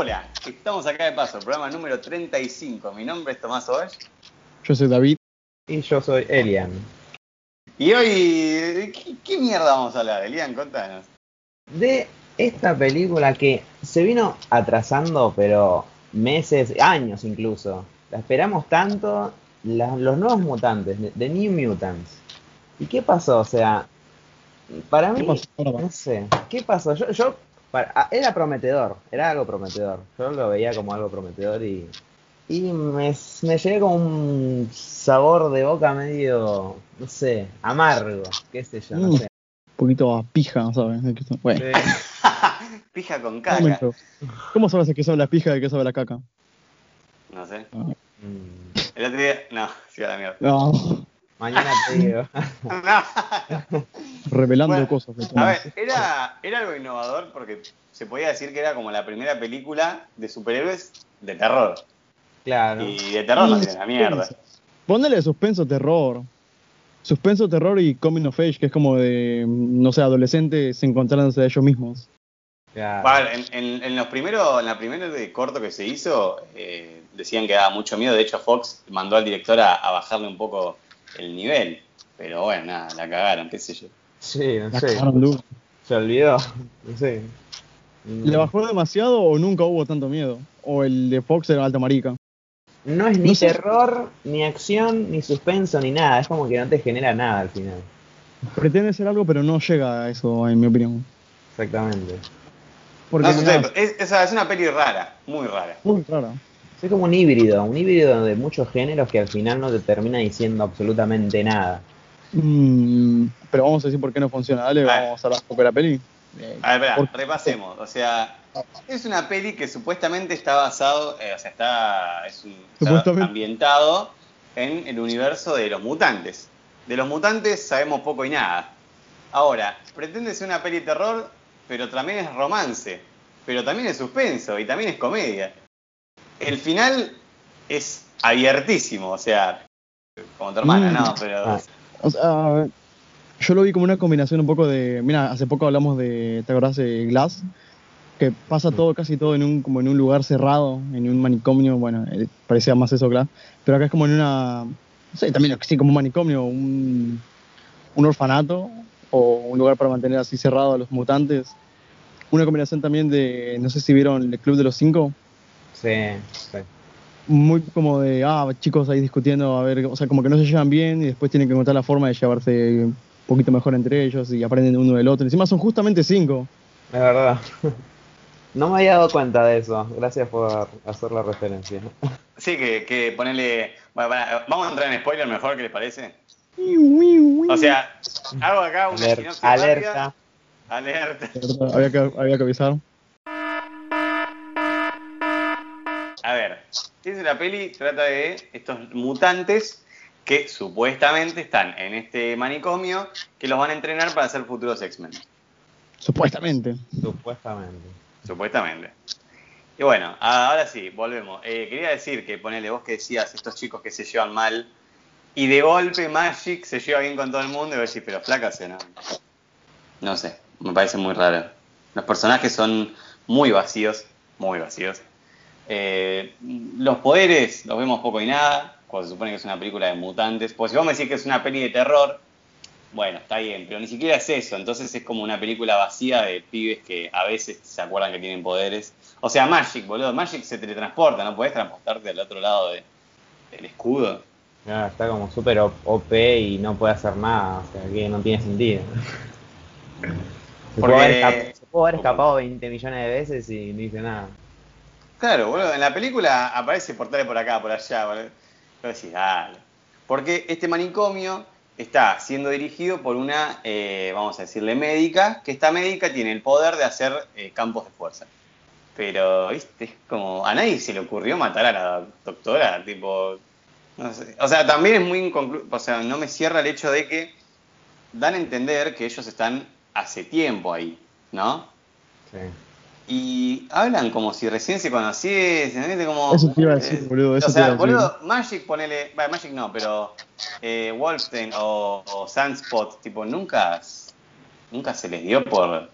Hola, estamos acá de paso, programa número 35. Mi nombre es Tomás Ovesh. Yo soy David. Y yo soy Elian. Y hoy, ¿qué, qué mierda vamos a hablar? Elian, contanos. De esta película que se vino atrasando, pero meses, años incluso. La esperamos tanto, la- los nuevos mutantes, The New Mutants. ¿Y qué pasó? O sea, para ¿Qué mí, no sé, ¿qué pasó? Yo, yo para- ah, era prometedor, era algo prometedor. Yo lo veía como algo prometedor y, y me, me llegué con un sabor de boca medio, no sé, amargo, qué sé yo, no Mm. sé. Un poquito a pija, ¿sabes? Que son- Pija con caca. momento. ¿Cómo sabes de qué sabe la pija y de qué sabe la caca? No sé. Mm, El otro día. No, sí, a la mierda. No, Mañana te digo. Revelando Bueno, cosas. de A ver, era, era algo innovador porque se podía decir que era como la primera película de superhéroes de terror. Claro. Y de terror no tiene la mierda. Ponele suspenso, terror. Suspenso, terror y coming of age, que es como de, no sé, adolescentes encontrándose a ellos mismos. claro. Vale, en, en- en los primeros, en la primera de corto que se hizo, eh, decían que daba mucho miedo. De hecho, Fox mandó al director a, a bajarle un poco el nivel. Pero bueno, nada, la cagaron, qué sé yo. Sí, no La sé. cagaron. Se olvidó. No sé. ¿Le bajó demasiado o nunca hubo tanto miedo? O el de Fox era alta marica. No es ni No sé. terror, ni acción, ni suspenso, ni nada. Es como que no te genera nada al final. Pretende ser algo, pero no llega a eso, en mi opinión. Exactamente. Porque No sé, nada, es, es- es una peli rara, muy rara. muy rara. Es como un híbrido, un híbrido de muchos géneros que al final no te termina diciendo absolutamente nada. Mm, pero vamos a decir por qué no funciona. Dale, Ah. vamos a la la peli. Eh, A ver, espera, ¿por- repasemos. O sea, es una peli que supuestamente está basado, eh, o sea, está, es un- está ambientado en el universo de los mutantes. De los mutantes sabemos poco y nada. Ahora, pretende ser una peli de terror, pero también es romance, pero también es suspenso y también es comedia. El final es abiertísimo, o sea, como tu hermana, Mm. ¿no? Pero Ah. O sea, yo lo vi como una combinación un poco de. Mira, hace poco hablamos de. ¿Te acordás de Glass? Que pasa todo, casi todo en un, como en un lugar cerrado, en un manicomio. Bueno, eh, parecía más eso, Glass. Pero acá es como en una. No sé, también sí, como un manicomio, un, un orfanato o un lugar para mantener así cerrado a los mutantes. Una combinación también de. No sé si vieron el Club de los Cinco. Sí, sí. muy como de, ah, chicos ahí discutiendo, a ver, o sea, como que no se llevan bien y después tienen que encontrar la forma de llevarse un poquito mejor entre ellos y aprenden uno del otro. Encima son justamente cinco. Es verdad. No me había dado cuenta de eso. Gracias por hacer la referencia. sí que, que ponerle... Bueno, vamos a entrar en spoiler mejor, ¿qué les parece? O sea, hago acá una alerta. rápida. Alerta. había, que, había que avisar. A ver, es una peli, trata de estos mutantes que supuestamente están en este manicomio que los van a entrenar para ser futuros X-Men. Supuestamente. Supuestamente. Supuestamente. Y bueno, ahora sí, volvemos. Eh, quería decir que ponele vos que decías estos chicos que se llevan mal y de golpe Magic se lleva bien con todo el mundo y vos decís, pero flaca se no. No sé, me parece muy raro. Los personajes son muy vacíos, muy vacíos. Eh, los poderes los vemos poco y nada, cuando se supone que es una película de mutantes. Porque si vos me decís que es una peli de terror, bueno, está bien, pero ni siquiera es eso. Entonces es como una película vacía de pibes que a veces se acuerdan que tienen poderes. O sea, Magic, boludo. Magic se teletransporta, no podés transportarte al otro lado de- del escudo. Ya, está como súper OP y no puede hacer nada. O sea, que no tiene sentido. Se Porque- puede, haber escap- se puede haber escapado 20 millones de veces y no dice nada. Claro, boludo. En la película aparece portales por acá, por allá, boludo. Pero decís, dale. Porque este manicomio está siendo dirigido por una, eh, vamos a decirle, médica, que esta médica tiene el poder de hacer eh, campos de fuerza. Pero, viste, es como, a nadie se le ocurrió matar a la doctora, tipo, no sé. O sea, también es muy inconcluso, o sea, no me cierra el hecho de que dan a entender que ellos están hace tiempo ahí, ¿no? Sí. Y hablan como si recién se conociesen, ¿viste? Como, Eso te iba a decir, eh, boludo, eso o te sea, iba a decir. boludo, Magic ponele, bueno, Magic no, pero eh, Wolfstein o, o Sunspot, tipo, nunca, nunca se les dio por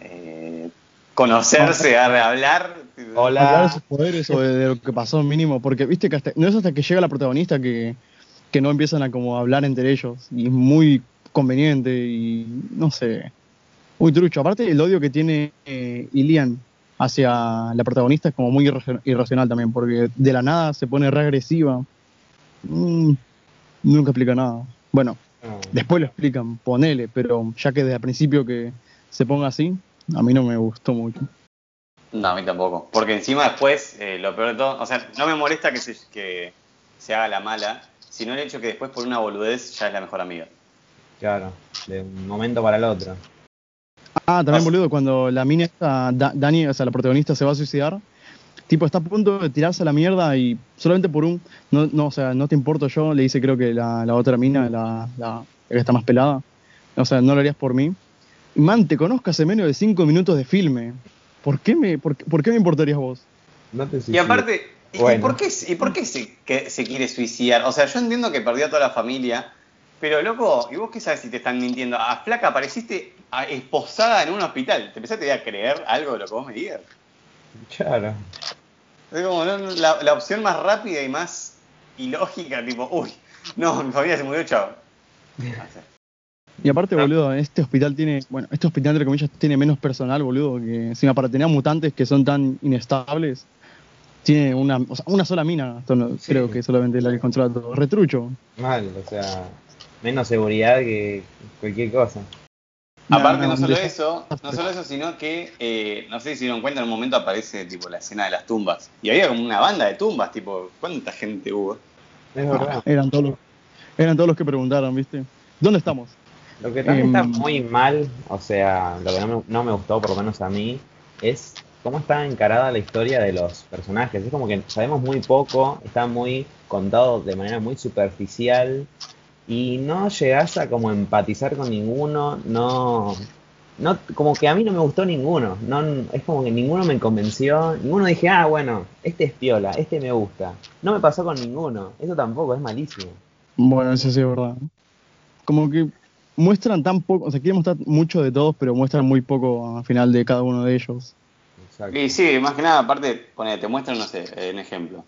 eh, conocerse, a hablar, hablar de Hola. sus poderes o de, de lo que pasó mínimo, porque viste que hasta- no es hasta que llega la protagonista que, que no empiezan a como hablar entre ellos y es muy conveniente y no sé, muy trucho. Aparte el odio que tiene eh, Ilian hacia la protagonista es como muy irra- irracional también, porque de la nada se pone re agresiva. Mm, nunca explica nada. Bueno, No. después lo explican, ponele, pero ya que desde el principio que se ponga así, a mí no me gustó mucho. No, a mí tampoco. Porque encima después, eh, lo peor de todo, o sea, no me molesta que se, que se haga la mala, sino el hecho que después por una boludez ya es la mejor amiga. Claro, de un momento para el otro. Ah, también Pas- boludo, cuando la mina Da- Dani, o sea, la protagonista se va a suicidar, tipo está a punto de tirarse a la mierda y solamente por un, no, no o sea, no te importo yo, le dice creo que la, la otra mina, la, la, la que está más pelada, o sea, no lo harías por mí. Man, te conozco hace menos de cinco minutos de filme. ¿Por qué me, por, por qué me importarías vos? No te Y aparte, ¿y, y Bueno. por qué, y por qué se, que se quiere suicidar? O sea, yo entiendo que perdió a toda la familia, pero loco, ¿y vos qué sabes si te están mintiendo? A Flaca apareciste a- esposada en un hospital. ¿Te empezaste a creer algo de lo que vos me digas? Claro. Es como no, no, la, la opción más rápida y más ilógica, tipo, uy, no, mi familia se murió, chao. No. Y aparte, Ah. boludo, este hospital tiene, bueno, este hospital entre comillas tiene menos personal, boludo, que encima para tener mutantes que son tan inestables, tiene una, o sea, una sola mina, esto no- Sí. creo que solamente la que controla todo. Retrucho. Mal, o sea, menos seguridad que cualquier cosa. Aparte, No, no, solo eso, no solo eso, sino que, eh, no sé si se dieron cuenta, en un momento aparece tipo la escena de las tumbas. Y había como una banda de tumbas, tipo, ¿cuánta gente hubo? Es verdad. Eran todos los, eran todos los que preguntaron, ¿viste? ¿Dónde estamos? Lo que también Em, está muy mal, o sea, lo que no me, no me gustó, por lo menos a mí, es cómo está encarada la historia de los personajes. Es como que sabemos muy poco, está muy contado de manera muy superficial y no llegás a como empatizar con ninguno, no, no, como que a mí no me gustó ninguno, no, es como que ninguno me convenció, ninguno dije, ah, bueno, este es piola, este me gusta. No me pasó con ninguno, eso tampoco, es malísimo. Bueno, eso sí es verdad. Como que muestran tan poco, o sea, quieren mostrar mucho de todos, pero muestran muy poco al final de cada uno de ellos. Exacto. Y sí, más que nada, aparte, te muestran, no sé, un ejemplo.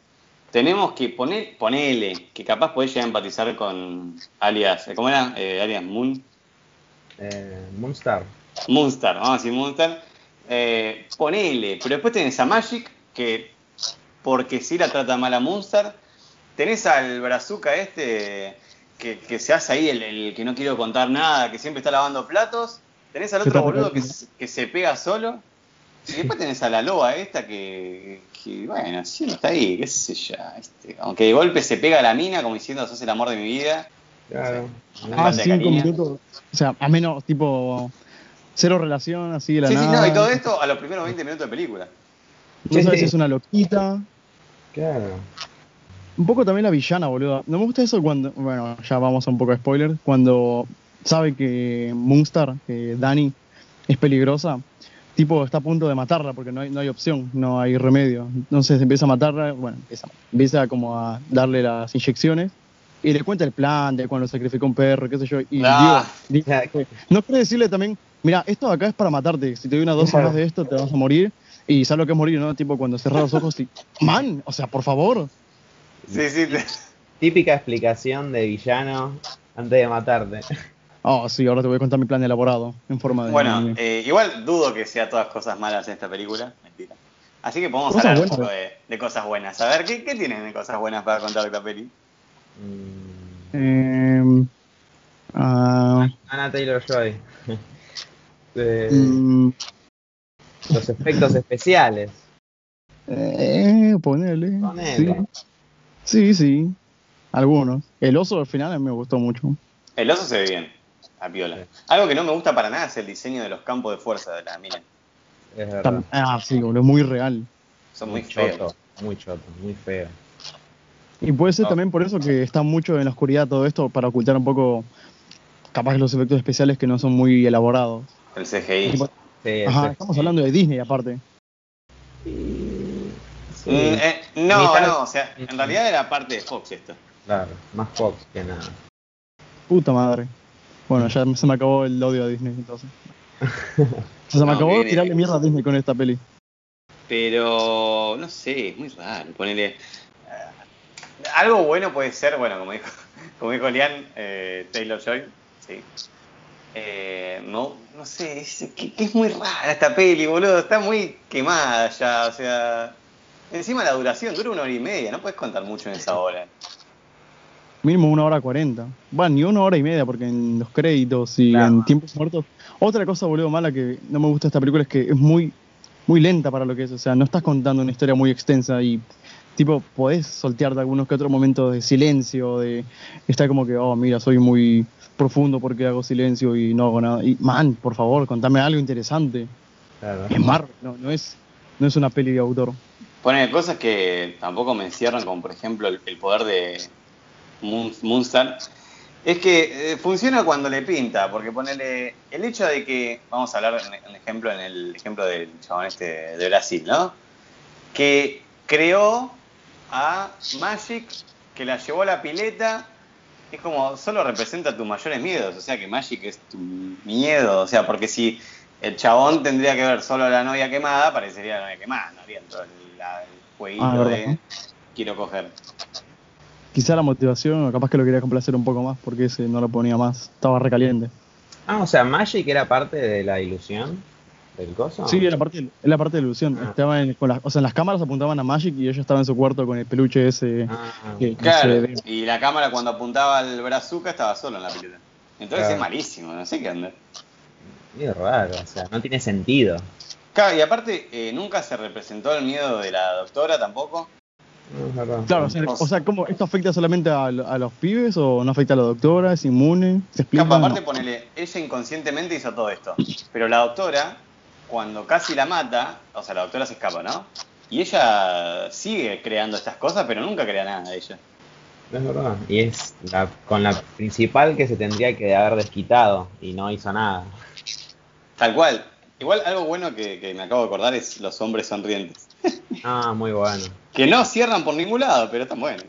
Tenemos que poner, ponele, que capaz podés llegar a empatizar con alias, ¿cómo era? Eh, alias Moon. Eh, Moonstar. Moonstar, vamos a decir Moonstar. Eh, ponele, pero después tenés a Magic, que porque sí la trata mal a Moonstar. Tenés al Brazuca este, que, que se hace ahí el, el que no quiero contar nada, que siempre está lavando platos. Tenés al otro boludo que, que se pega solo. Y después tenés a la loba esta que, que, bueno, sí, está ahí, qué sé yo. Este, aunque de golpe se pega a la mina como diciendo, sos el amor de mi vida. Claro. Una Ah, falta de cinco minutos. O sea, a menos, tipo, cero relación, así de la Sí, sí, nada. no, y todo esto a los primeros 20 minutos de película. No sabes Sí. si es una loquita. Claro. Un poco también la villana, boludo. No me gusta eso cuando, bueno, ya vamos a un poco de spoiler, cuando sabe que Moonstar, que Dani, es peligrosa, tipo está a punto de matarla porque no hay, no hay opción, no hay remedio. Entonces empieza a matarla, bueno, empieza, empieza como a darle las inyecciones y le cuenta el plan de cuando sacrificó un perro, qué sé yo. Y Ah. digo, digo, no quiere decirle también, mira, esto de acá es para matarte, si te doy una dosis más de esto te vas a morir. Y sabes lo que es morir, ¿no? Tipo cuando cerras los ojos y, man, o sea, por favor. Sí, sí. Típica explicación de villano antes de matarte. Oh, sí, ahora te voy a contar mi plan elaborado en forma de. Bueno, eh, igual dudo que sea todas cosas malas en esta película. Mentira. Así que podemos Cosas hablar un poco de, de cosas buenas. A ver, ¿qué, qué tienen de cosas buenas para contar de esta peli? Mm, Eh, ah, Anna Taylor Joy. Eh, mm, los efectos especiales. eh, ponele. Ponele. Sí. sí, sí. Algunos. El oso al final me gustó mucho. El oso se ve bien, a piola. Sí. Algo que no me gusta para nada es el diseño de los campos de fuerza de la mina. Es verdad. Ah, sí, boludo, muy real. Son muy feos. muy choto, muy feo. Y puede ser No. también por eso que está mucho en la oscuridad todo esto, para ocultar un poco, capaz los efectos especiales que no son muy elaborados. El CGI. Sí, Ajá, estamos hablando de Disney aparte. Sí, Mm, eh, no, no, o sea, en realidad era parte de Fox esto. Claro, más Fox que nada. Puta madre. Bueno, ya se me acabó el odio a Disney entonces. se me No, acabó tirarle mierda a Disney con esta peli. Pero no sé, es muy raro. Ponerle. eh, algo bueno puede ser, bueno, como dijo, como dijo Lian, eh, Taylor Joy, sí. Eh, no, no sé, es, que, que es muy rara esta peli, boludo. Está muy quemada ya, o sea. Encima la duración dura una hora y media, no puedes contar mucho en esa hora. Mínimo una hora cuarenta. Bueno, ni una hora y media, porque en los créditos y Claro. en tiempos muertos. Otra cosa, boludo, mala que no me gusta de esta película es que es muy, muy lenta para lo que es. O sea, no estás contando una historia muy extensa y, tipo, podés soltearte algunos que otros momentos de silencio, de estar como que, oh, mira, soy muy profundo porque hago silencio y no hago nada. Y, man, por favor, contame algo interesante. Claro. Es Marvel, no, no es, no es una peli de autor. Pone cosas que tampoco me encierran, como por ejemplo el, el poder de Moonstar. Es que eh, funciona cuando le pinta, porque ponele el hecho de que, vamos a hablar en, en ejemplo, en el ejemplo del chabón este de Brasil, ¿no? Que creó a Magic, que la llevó a la pileta, es como, solo representa tus mayores miedos, o sea que Magic es tu miedo, o sea, porque si el chabón tendría que ver solo a la novia quemada, parecería la novia quemada, no todo el, la- el jueguito Ah, de quiero coger. Quizá la motivación, o capaz que lo quería complacer un poco más porque ese no lo ponía más. Estaba recaliente. Ah, o sea, Magic era parte de la ilusión del coso. Sí, es la parte, es la parte de la ilusión. Ah. Estaba en, con las, o sea, en las cámaras apuntaban a Magic y ella estaba en su cuarto con el peluche ese. Ah, que- Claro, y la cámara cuando apuntaba al brazuca estaba solo en la pileta. Entonces Claro. es malísimo, no sé qué onda. medio raro, o sea, no tiene sentido. Claro, y aparte eh, nunca se representó el miedo de la doctora tampoco. Claro, o sea, o sea, ¿cómo, ¿esto afecta solamente a, a los pibes o no afecta a la doctora? ¿Es inmune? ¿Se explica? Capaz, aparte No. ponele, ella inconscientemente hizo todo esto. Pero la doctora, cuando casi la mata, o sea, la doctora se escapa, ¿no? Y ella sigue creando estas cosas, pero nunca crea nada de ella. Es verdad. Y es la, con la principal que se tendría que haber desquitado y no hizo nada. Tal cual. Igual algo bueno que, que me acabo de acordar es los hombres sonrientes. Ah, muy bueno. Que no cierran por ningún lado, pero están buenos.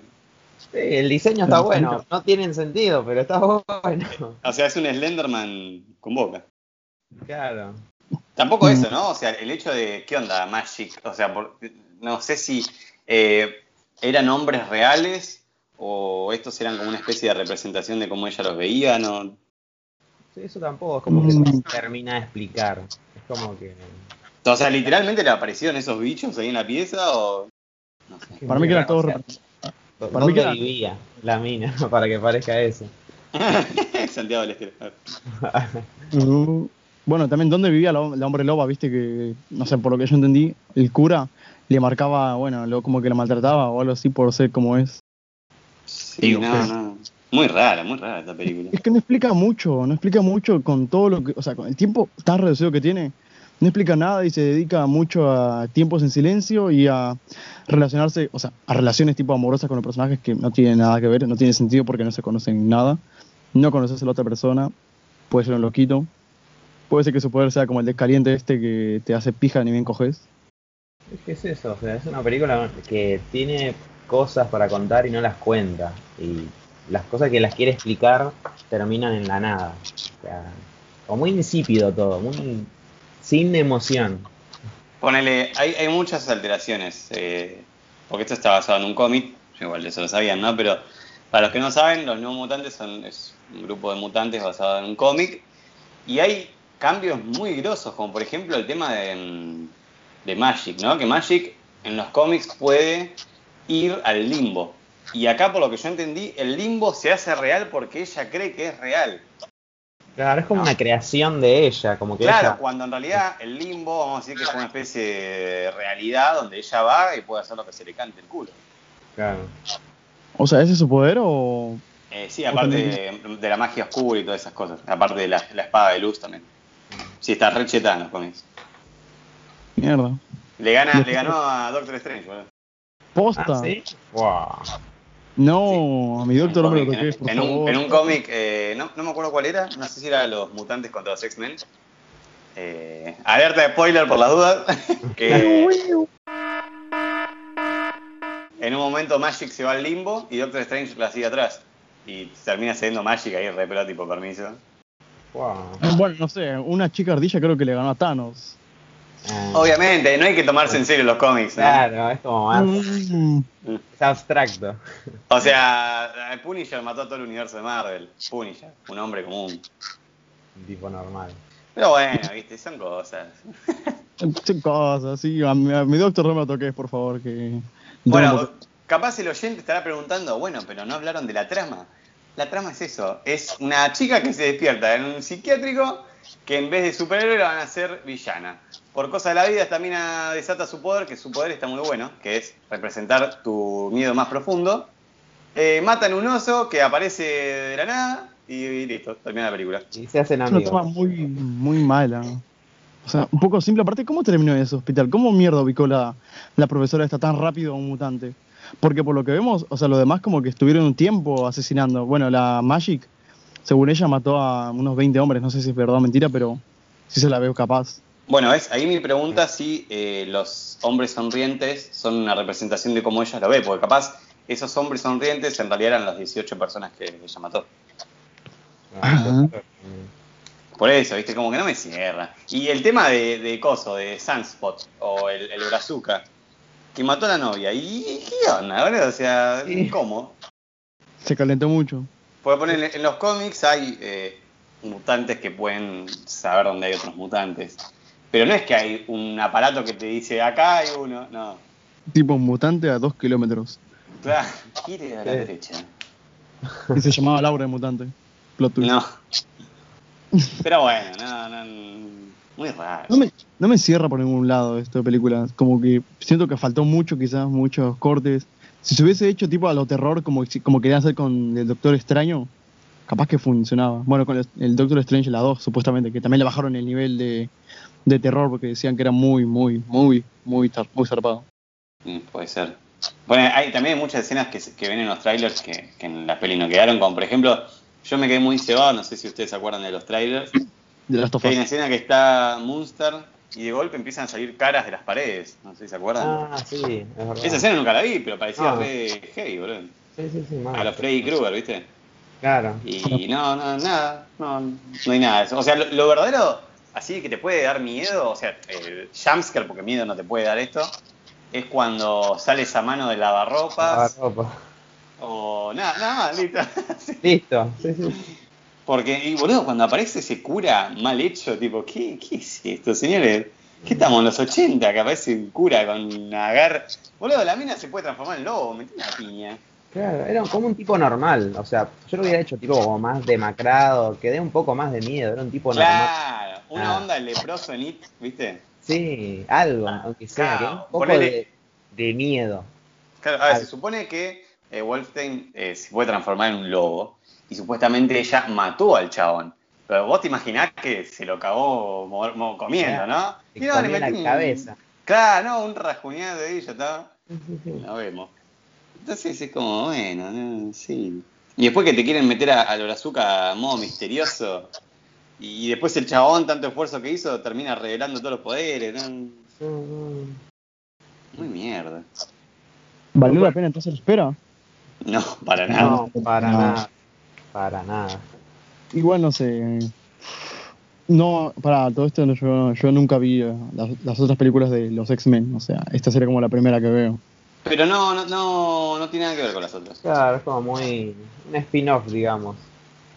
Sí, el diseño está bueno. No tienen sentido, pero está bueno. O sea, es un Slenderman con boca. Claro. Tampoco eso, ¿no? O sea, el hecho de, ¿qué onda Magic? O sea, por- no sé si eh, eran hombres reales o estos eran como una especie de representación de cómo ella los veía, ¿no? Sí, eso tampoco es como que se termina de explicar. Es como que. O sea, literalmente le aparecieron esos bichos ahí en la pieza o... No sé. Para mí que era todo. O sea, Para mí ¿Dónde que era- vivía la mina para que parezca eso? Santiago del Estero. Uh, Bueno, también dónde vivía la, la hombre loba, viste que, no sé, por lo que yo entendí, el cura le marcaba, bueno, lo, como que la maltrataba o algo así por ser como es. Sí, Digo, no, pues. no. Muy rara, muy rara esta película. Es que no explica mucho, no explica mucho con todo lo que, o sea, con el tiempo tan reducido que tiene, no explica nada y se dedica mucho a tiempos en silencio y a relacionarse, o sea, a relaciones tipo amorosas con los personajes que no tienen nada que ver, no tiene sentido porque no se conocen nada, no conoces a la otra persona, puede ser un loquito, puede ser que su poder sea como el descaliente este que te hace pija ni bien coges. Es que es eso, o sea, es una película que tiene cosas para contar y no las cuenta. Y las cosas que las quiere explicar terminan en la nada. O sea, o muy insípido todo, muy sin emoción. Ponele, hay, hay muchas alteraciones, eh, porque esto está basado en un cómic, igual eso lo sabían, ¿no? Pero para los que no saben, los nuevos mutantes son es un grupo de mutantes basado en un cómic, y hay cambios muy grosos, como por ejemplo el tema de, mm, de Magic, ¿no? Que Magic en los cómics puede ir al limbo. Y acá, por lo que yo entendí, el limbo se hace real porque ella cree que es real. Claro, es como una creación de ella, como que Claro, ella. cuando en realidad el limbo, vamos a decir que es una especie de realidad donde ella va y puede hacer lo que se le cante el culo. Claro. O sea, ¿ese es su poder o...? Eh, sí, aparte de, de la magia oscura y todas esas cosas. Aparte de la, la espada de luz también. Sí, está re en los cómics. Mierda. Le, gana, le ganó a Doctor Strange, boludo. ¿Posta? ¿Ah, sí? Wow. No, a mi doctor no me lo En- toques, por en, un, favor. en un cómic, eh, no, no me acuerdo cuál era, no sé si era Los Mutantes contra los X-Men. Eh, alerta de spoiler por las dudas. que en un momento Magic se va al limbo y Doctor Strange la sigue atrás. Y termina siendo Magic ahí re pelota, tipo permiso. Wow. Bueno, no sé, una chica ardilla creo que le ganó a Thanos. Ah, Obviamente, no hay que tomarse en serio los cómics, ¿no? Claro, es como más. Mm, Es abstracto. O sea, Punisher mató a todo el universo de Marvel. Punisher, un hombre común. Un tipo normal. Pero bueno, viste, son cosas. son cosas, sí. A mi, a mi doctor no me lo toques, por favor. que Bueno, capaz el oyente estará preguntando, bueno, pero no hablaron de la trama. La trama es eso, es una chica que se despierta en un psiquiátrico que en vez de superhéroe la van a hacer villana. Por cosa de la vida esta mina desata su poder, que su poder está muy bueno, que es representar tu miedo más profundo. Eh, matan un oso que aparece de la nada y, listo, termina la película. Y se hacen Es una amigos. trama muy, muy mala. O sea, un poco simple. Aparte, ¿cómo terminó ese hospital? ¿Cómo mierda ubicó la, la profesora esta tan rápido a un mutante? Porque por lo que vemos, o sea, los demás como que estuvieron un tiempo asesinando. Bueno, la Magic, según ella, mató a unos 20 hombres. No sé si es verdad o mentira, pero sí se la veo capaz. Bueno, es ahí mi pregunta si eh, los hombres sonrientes son una representación de cómo ella lo ve, porque capaz esos hombres sonrientes en realidad eran las 18 personas que ella mató. Ajá. Por eso, viste, como que no me cierra. Y el tema de, de Coso, de Sunspot, o el, el Brazuca, que mató a la novia. ¿Y qué onda, boludo? O sea, Sí. ¿cómo? Se calentó mucho. Porque ponen, en los cómics hay eh, mutantes que pueden saber dónde hay otros mutantes. Pero no es que hay un aparato que te dice, acá hay uno. No. Tipo mutante a dos kilómetros. Claro, gire a la Sí. derecha. Y se llamaba Laura el mutante. Plot twist. No. Pero bueno, no, no. Muy raro. No me, no me cierra por ningún lado esto de película. Como que siento que faltó mucho, quizás, muchos cortes. Si se hubiese hecho tipo a lo terror, como, como querían hacer con el Doctor Extraño, capaz que funcionaba. Bueno, con el, el Doctor Strange, la 2, supuestamente, que también le bajaron el nivel de, de terror porque decían que era muy, muy, muy, muy, muy zarpado. Mm, puede ser. Bueno, hay también hay muchas escenas que, se- que ven en los trailers que, que en la peli no quedaron, como por ejemplo, yo me quedé muy cebado, no sé si ustedes se acuerdan de los trailers, De las que hay una escena que está Munster y de golpe empiezan a salir caras de las paredes, no sé si se acuerdan. Ah, sí, es verdad. Esa escena nunca la vi, pero parecía Ah. re heavy, boludo. Sí, sí, sí, mal. A los Freddy Krueger, ¿viste? Claro. Y no, no, nada, no, no hay nada de eso. O sea, lo, lo verdadero, así que te puede dar miedo, o sea, el jumpscare, porque miedo no te puede dar esto, es cuando sale esa mano de lavarropas, Lavarropa. o nada, nada más, listo. Listo. Sí, sí. Porque, y boludo, cuando aparece ese cura mal hecho, tipo, ¿qué, qué es esto, señores? ¿Qué estamos en los 80 que aparece un cura con agar? Boludo, la mina se puede transformar en lobo, metí una piña. Claro, era como un tipo normal. O sea, yo lo hubiera hecho tipo como más demacrado, que dé un poco más de miedo. Era un tipo normal. Una Ah. onda leproso en It, ¿viste? Sí, algo, aunque sea, claro, un poco ponele- de, de miedo. Claro, a ver, se supone que eh, Wolfstein eh, se puede transformar en un lobo y supuestamente ella mató al chabón. Pero vos te imaginás que se lo cagó comiendo, ¿no? Y no, le la metí un- cabeza. Claro, no, un rasguñado de ella, está. Lo vemos. Entonces es como, bueno, no, sí. Y después que te quieren meter a, a modo misterioso. Y después el chabón, tanto esfuerzo que hizo, termina revelando todos los poderes, ¿no? Muy mierda. ¿Valió la pena entonces la espera? No, para nada. No, para No. nada. Para nada. Igual no sé. No, para todo esto no, yo, yo nunca vi eh, las, las otras películas de los X-Men. O sea, esta sería como la primera que veo. Pero no, no, no, no tiene nada que ver con las otras. Claro, es como muy. Un spin-off, digamos.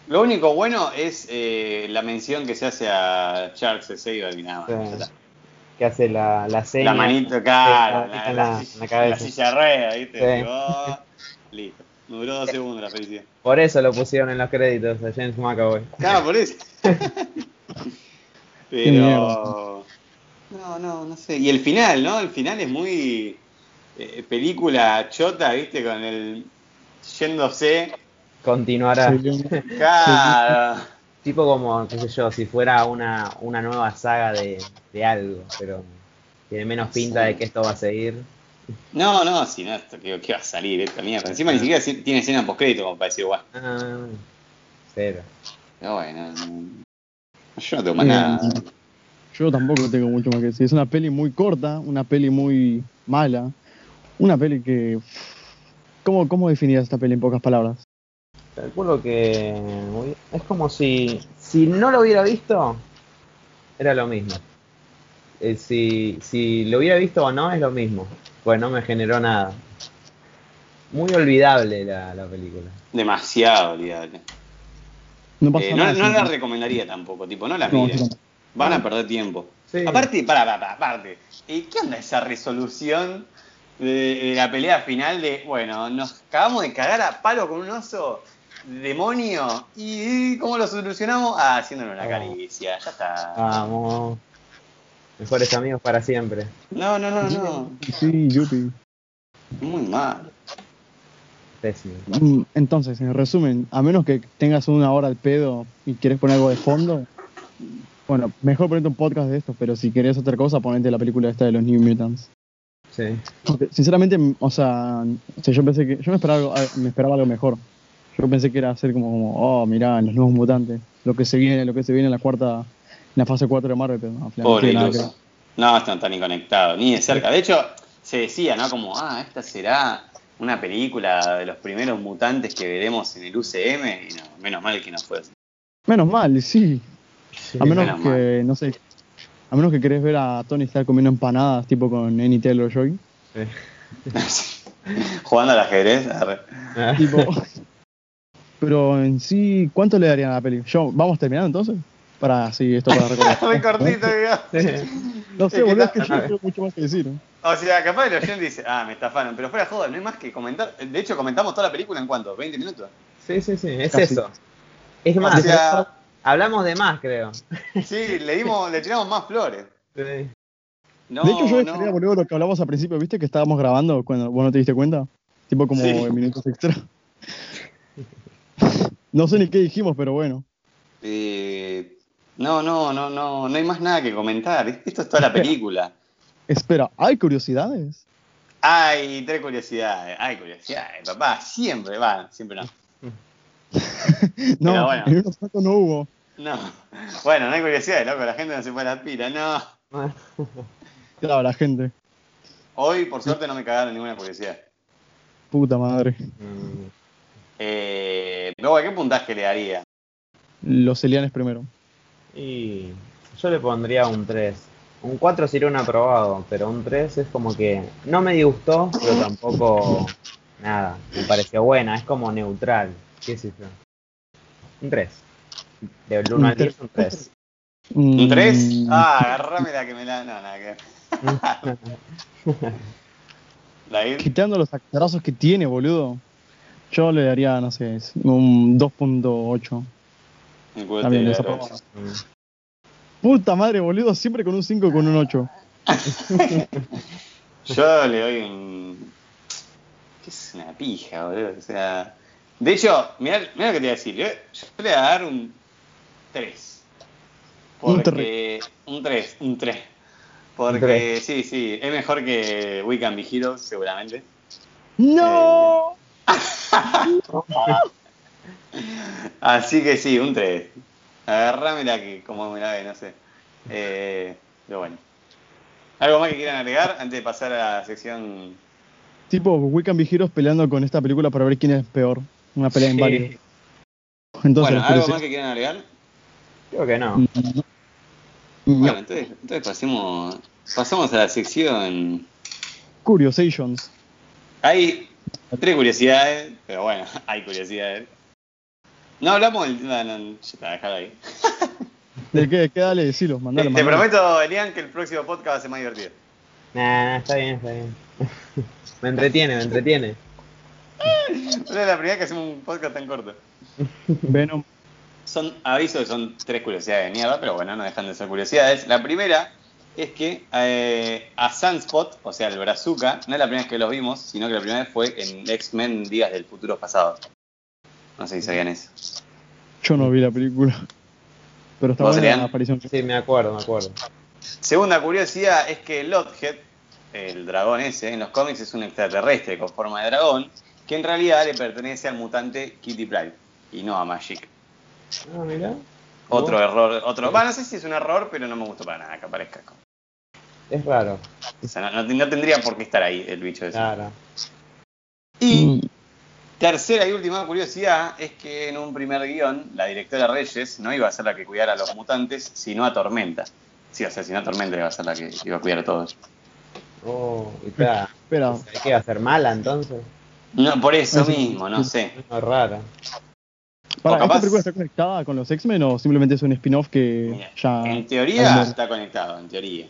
Lo único bueno es eh, la mención que se hace a Charles Xavier y nada más. Sí. Que hace la, la seña. La manito, Sí, la, la la- silla- ruedas, ¿viste? Sí. Oh, listo. Me duró dos segundos la felicidad. Por eso lo pusieron en los créditos a James McAvoy. Claro, por eso. Pero. No, no, no sé. Y el final, ¿no? El final es muy. eh, película chota, ¿viste? Con el. yéndose. Continuará. Sí, Claro. Tipo como, qué sé yo, si fuera una, una nueva saga de, de algo, pero tiene menos pinta Sí. de que esto va a seguir. No, no, si no, esto, ¿qué, qué va a salir esta mierda? Encima ni siquiera si- tiene escena post-crédito como para decir, guau. Ah, cero. Pero bueno, no- yo no tengo más nada. Eh, Yo tampoco tengo mucho más que decir. Es una peli muy corta, una peli muy mala. Una peli que. ¿Cómo, cómo definirías esta peli en pocas palabras? Calculo que es como si, si no lo hubiera visto, era lo mismo. eh, si, si lo hubiera visto o no es lo mismo. Pues no me generó nada. Muy olvidable la, la película. Demasiado olvidable. No pasa Eh, no, nada. no la recomendaría tampoco, tipo, no la No, miren. tampoco. Van a perder tiempo. Sí. Aparte, para, para, aparte. ¿Y qué onda esa resolución de, de la pelea final de, bueno, nos acabamos de cagar a palo con un oso demonio y ¿cómo lo solucionamos? Ah, haciéndole una Oh. caricia, ya está. Vamos. Mejores amigos para siempre. No, no, no, no. Sí, yupi. Muy mal. Mm, Entonces, en resumen, a menos que tengas una hora al pedo y quieres poner algo de fondo, bueno, mejor ponerte un podcast de esto, pero si querés otra cosa, ponete la película esta de los New Mutants. Sí. Porque, sinceramente, o sea, o sea, yo pensé que yo me esperaba, algo, a- me esperaba algo mejor. Yo pensé que era hacer como, como, oh, mirá, los nuevos mutantes, lo que se viene, lo que se viene en la cuarta, en la fase 4 de Marvel, pero no, al final no Pobre tiene nada. No, esto no está ni conectado, ni de cerca. De hecho, se decía, ¿no? Como, ah, esta será una película de los primeros mutantes que veremos en el UCM. Y no, menos mal que no fue así. Menos mal, sí. Sí. A menos menos que, no sé, a menos que querés ver a Tony estar comiendo empanadas, tipo con Annie Taylor Joy. Sí. Jugando al ajedrez. Ah. Tipo. Pero en sí, ¿cuánto le darían a la peli? Yo, ¿Vamos terminando entonces? Para, sí, esto para recordar. Muy cortito, digamos. No sé, boludo, es que yo tengo mucho más que decir. ¿no? O sea, capaz el oyente dice, ah, me estafaron. Pero fuera de joda, no hay más que comentar. De hecho, comentamos toda la película en cuánto, 20 minutos. Sí, sí, sí, es Casi. eso. Es más, O sea, hablamos de más, creo. sí, le dimos, le tiramos más flores. Sí. No, de hecho, yo no. quería volver a lo que hablamos al principio, ¿viste? Que estábamos grabando cuando vos no te diste cuenta. Tipo como Sí. en minutos extra. No sé ni qué dijimos, pero bueno. Eh, no, no, no, no, no hay más nada que comentar. Esto es toda la película. Espera, ¿hay curiosidades? Hay tres curiosidades, hay curiosidades, papá, siempre, va, siempre no. No, Pero bueno. en unos no hubo. No, bueno, no hay curiosidades, loco, la gente no se pone las pilas, no. Claro, la gente. Hoy, por suerte, no me cagaron ninguna curiosidad. Puta madre. Mm, Eh, luego, ¿qué puntaje le daría? Los Elianes primero. Y yo le pondría un 3. Un 4 sería un aprobado, pero un 3 es como que no me disgustó, pero tampoco nada. Me pareció buena, es como neutral. ¿Qué sé yo? Un 3. Del 1 Un al 10, tres. un 3. ¿Un 3? Mm, Ah, agarrame la que me la. No, nada que. Quitando los actorazos que tiene, boludo. Yo le daría, no sé, un 2.8. Un culo También de esa oro. pavada. Puta madre, boludo, siempre con un 5 con un 8. Yo le doy un. ¿Qué es una pija, boludo? O sea. De hecho, mirá, mirá lo que te voy a decir. Yo, yo le voy a dar un 3. Un Porque. Un 3, un 3. Porque tres. sí, sí, es mejor que We Can Be Heroes, seguramente. ¡No! Así que sí, un 3. Agarrámela que como me la ve, no sé. Eh, pero bueno. ¿Algo más que quieran agregar antes de pasar a la sección? Tipo, We Can Be Heroes peleando con esta película para ver quién es peor. Una pelea en Sí. varios. Entonces, bueno, ¿algo más que quieran agregar? Creo que no. Mm, Bueno, entonces, entonces pasemos, pasamos a la sección. Curiosations. Hay tres curiosidades, pero bueno, hay curiosidades. No hablamos del. No, no, ya dejalo ahí. ¿De qué? ¿Qué? Dale, decilo, Te, mandalo. te mandalo. prometo, Elian, que el próximo podcast va a ser más divertido. Nah, nah, está bien, está bien. me entretiene, me entretiene. No es la primera vez que hacemos un podcast tan corto. Venom. Son, aviso que son tres curiosidades de mierda, pero bueno, no dejan de ser curiosidades. La primera es que eh, a Sunspot, o sea, el Brazuca, no es la primera vez que los vimos, sino que la primera vez fue en X-Men Días del Futuro Pasado. No sé si sabían eso. Yo no vi la película. Pero está ¿Vos, buena Adrián? la aparición. Sí, me acuerdo, me acuerdo. Segunda curiosidad es que Lothead, el dragón ese, en los cómics es un extraterrestre con forma de dragón, que en realidad le pertenece al mutante Kitty Pryde y no a Magic. Ah, mira. Otro ¿Vos? error, otro. Bueno, no sé si es un error, pero no me gustó para nada que aparezca. Es raro. O sea, no, tendría por qué estar ahí el bicho ese. Claro. Y Mm, tercera y última curiosidad es que en un primer guion, la directora Reyes no iba a ser la que cuidara a los mutantes, sino a Tormenta. Sí, o sea, si no Tormenta iba a ser la que iba a cuidar a todos. Oh, y está. Espera, ¿Qué va a ser mala entonces? No, por eso Sí. mismo, no sé. Es rara. para, capaz- ¿esta película está conectada con los X-Men o simplemente es un spin-off que Mira, ya... en teoría está conectado, en teoría.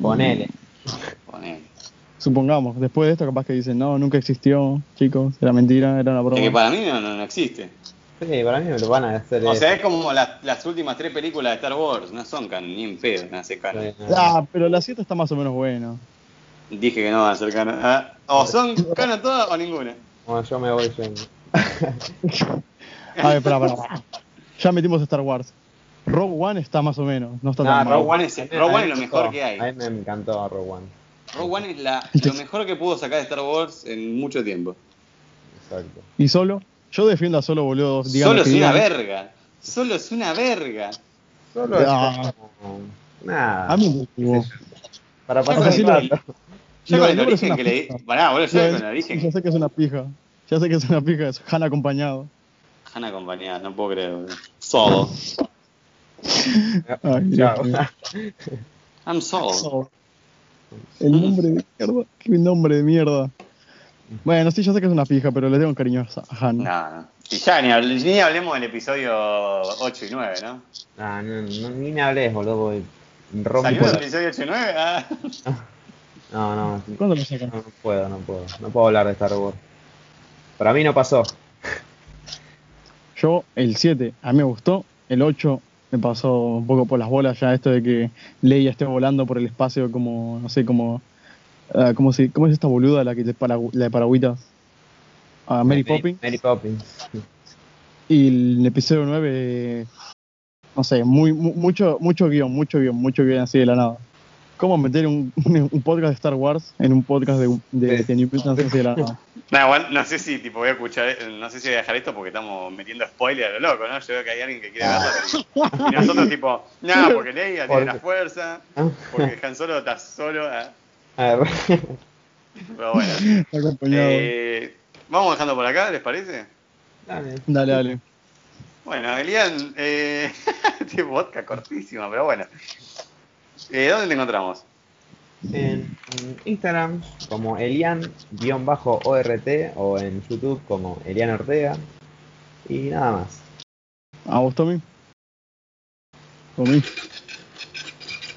Ponele. Ponele. Supongamos, después de esto capaz que dicen, no, nunca existió, chicos, era mentira, era una Es que broma. para mí no, no, no existe. Sí, para mí me lo van a hacer. O eso. sea, es como las, las últimas tres películas de Star Wars, no son canon, ni en pedo, no hace canon. Ah, pero la 7 está más o menos buena. Dije que no van a ser canon. Ah, o son canon todas o ninguna. Bueno, yo me voy yendo. A ver, pará, pará, pará. Ya metimos Star Wars. Rogue One está más o menos, no está Nah, tan mal. Rogue One es, Rogue One es lo me mejor que hay. A mí me encantó Rogue One. Rogue One es la, lo mejor que pudo sacar de Star Wars en mucho tiempo. Exacto. ¿Y solo? Yo defiendo a solo, boludo. díganme Solo que es una digan. verga. Solo es una verga. Solo es Ah. como- Nada. A mí me gustó. Para Yo pasar el rato. yo con el origen que le. Pará, boludo, yo Ya, con el origen. ya sé que es una pija. Ya sé que es una pija, es Han acompañado. Han acompañado, no puedo creer, boludo. Solo. Ay, Chao. I'm. So, El nombre de mierda. Qué nombre de mierda. Bueno, sí, ya sé que es una pija, pero le tengo cariño a Han. No, no. Y ya ni, hable- ni hablemos del episodio 8 y 9, ¿no? Ah, no, no, ni me hables, boludo. ¿Salió el episodio 8 y 9? Ah. No, no, ¿Cuándo lo sacan? no, no puedo, no puedo. No puedo hablar de Star Wars. Para mí no pasó. Yo, el 7, a mí me gustó. El 8 me pasó un poco por las bolas ya esto de que Leia esté volando por el espacio como, no sé, como... ah, ¿cómo, se, ¿Cómo es esta boluda la, que para, la de Paragüitas? Ah, Mary Poppins. Mary Poppins. Y el episodio 9, no sé, muy, mu- mucho, mucho guion, mucho guion, mucho guion así de la nada. ¿Cómo meter un, un podcast de Star Wars en un podcast de, de, de New Mutants así de la nada? No, igual no sé si tipo voy a escuchar, eh, no sé si voy a dejar esto porque estamos metiendo spoiler a lo loco, ¿no? Yo veo que hay alguien que quiere verlo. Y nosotros tipo, no, porque Leia tiene la fuerza, porque Han Solo está solo. ah. A ver. Pero bueno. Eh, Vamos dejando por acá, ¿les parece? Dale. Dale, dale. Bueno, Elian, eh, tiene vodka cortísima, pero bueno. Eh, ¿Dónde te encontramos? En Instagram como Elian-ORT o en YouTube como Elian Ortega. Y nada más. ¿A vos, Tommy? Tommy.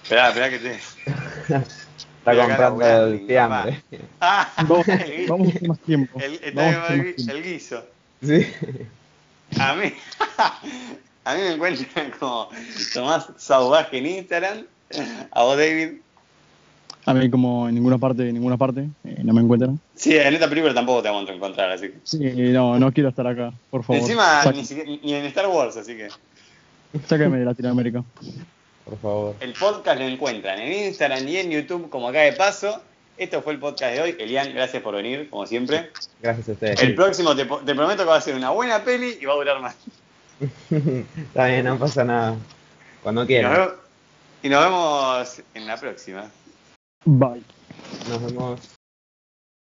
Esperá, esperá que te. Está comprando el fiambre. Ah, Vamos, gui- vamos más tiempo. el, el- Vamos a hacer más el- tiempo. el guiso. Sí. A mí, a mí me encuentran como Tomás Sauvaje en Instagram. A vos, David. A mí como en ninguna parte, en ninguna parte, eh, no me encuentran. Sí, en esta película tampoco te vamos a encontrar, así que. Sí, no, no quiero estar acá, por favor. Encima, ni, siquiera- ni en Star Wars, así que. Sácame de Latinoamérica. Por favor. El podcast lo encuentran en Instagram y en YouTube, como acá de paso. Esto fue el podcast de hoy. Elian, gracias por venir, como siempre. Gracias a ustedes. El próximo te, po- te prometo que va a ser una buena peli y va a durar más. Está bien, no pasa nada. Cuando vemos, y nos vemos en la próxima. Bye. Nos vemos.